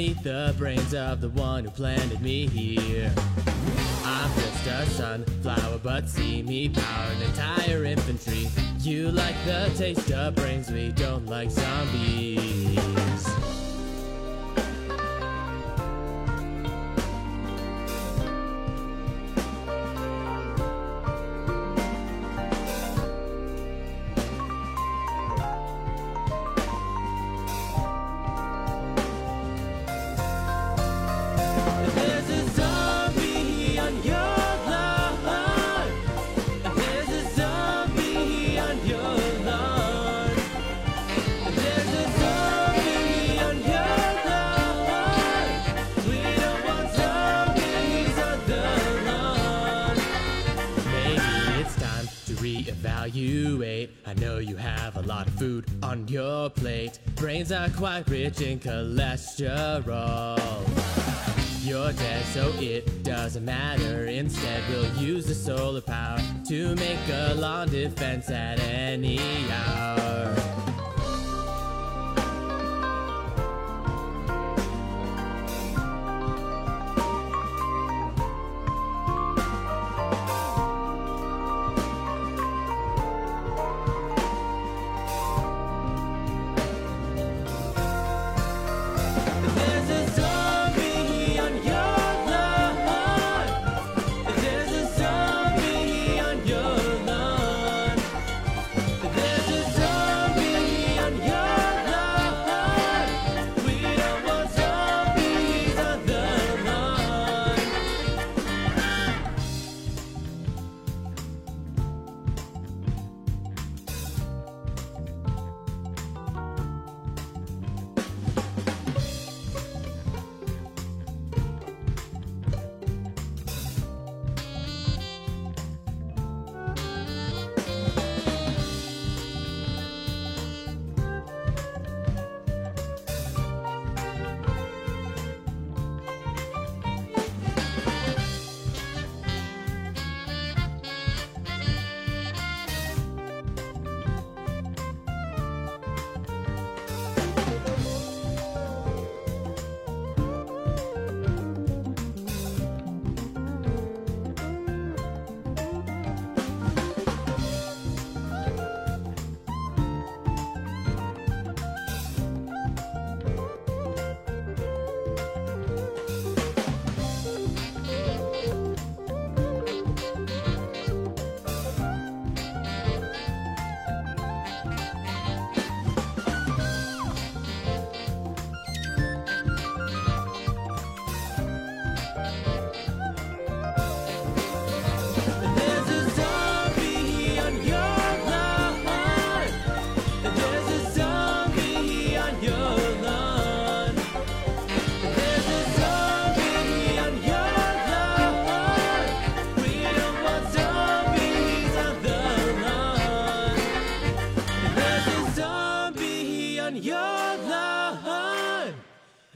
eat the brains of the one who planted me here. I'm just a sunflower, but see me power an entire infantry. You like the taste of brains, we don't like zombies. Are quite rich in cholesterol. You're dead, so it doesn't matter. Instead, we'll use the solar power to make a lawn defense at any hour.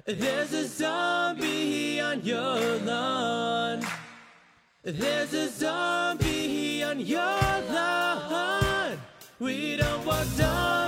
There's a zombie on your lawn. There's a zombie on your lawn. We don't the lawn.